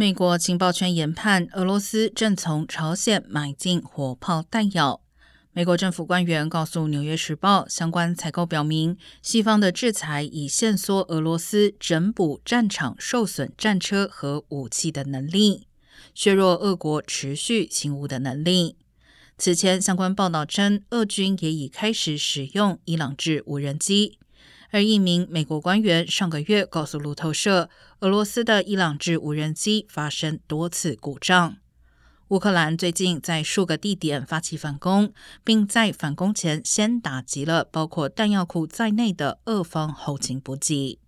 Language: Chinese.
美国情报圈研判，俄罗斯正从朝鲜买进火炮弹药。美国政府官员告诉《纽约时报》，相关采购表明，西方的制裁已限缩俄罗斯整补战场受损战车和武器的能力，削弱俄国持续勤务的能力。此前，相关报道称，俄军也已开始使用伊朗制无人机。而一名美国官员上个月告诉路透社，俄罗斯的伊朗制无人机发生多次故障。乌克兰最近在数个地点发起反攻，并在反攻前先打击了包括弹药库在内的俄方后勤补给。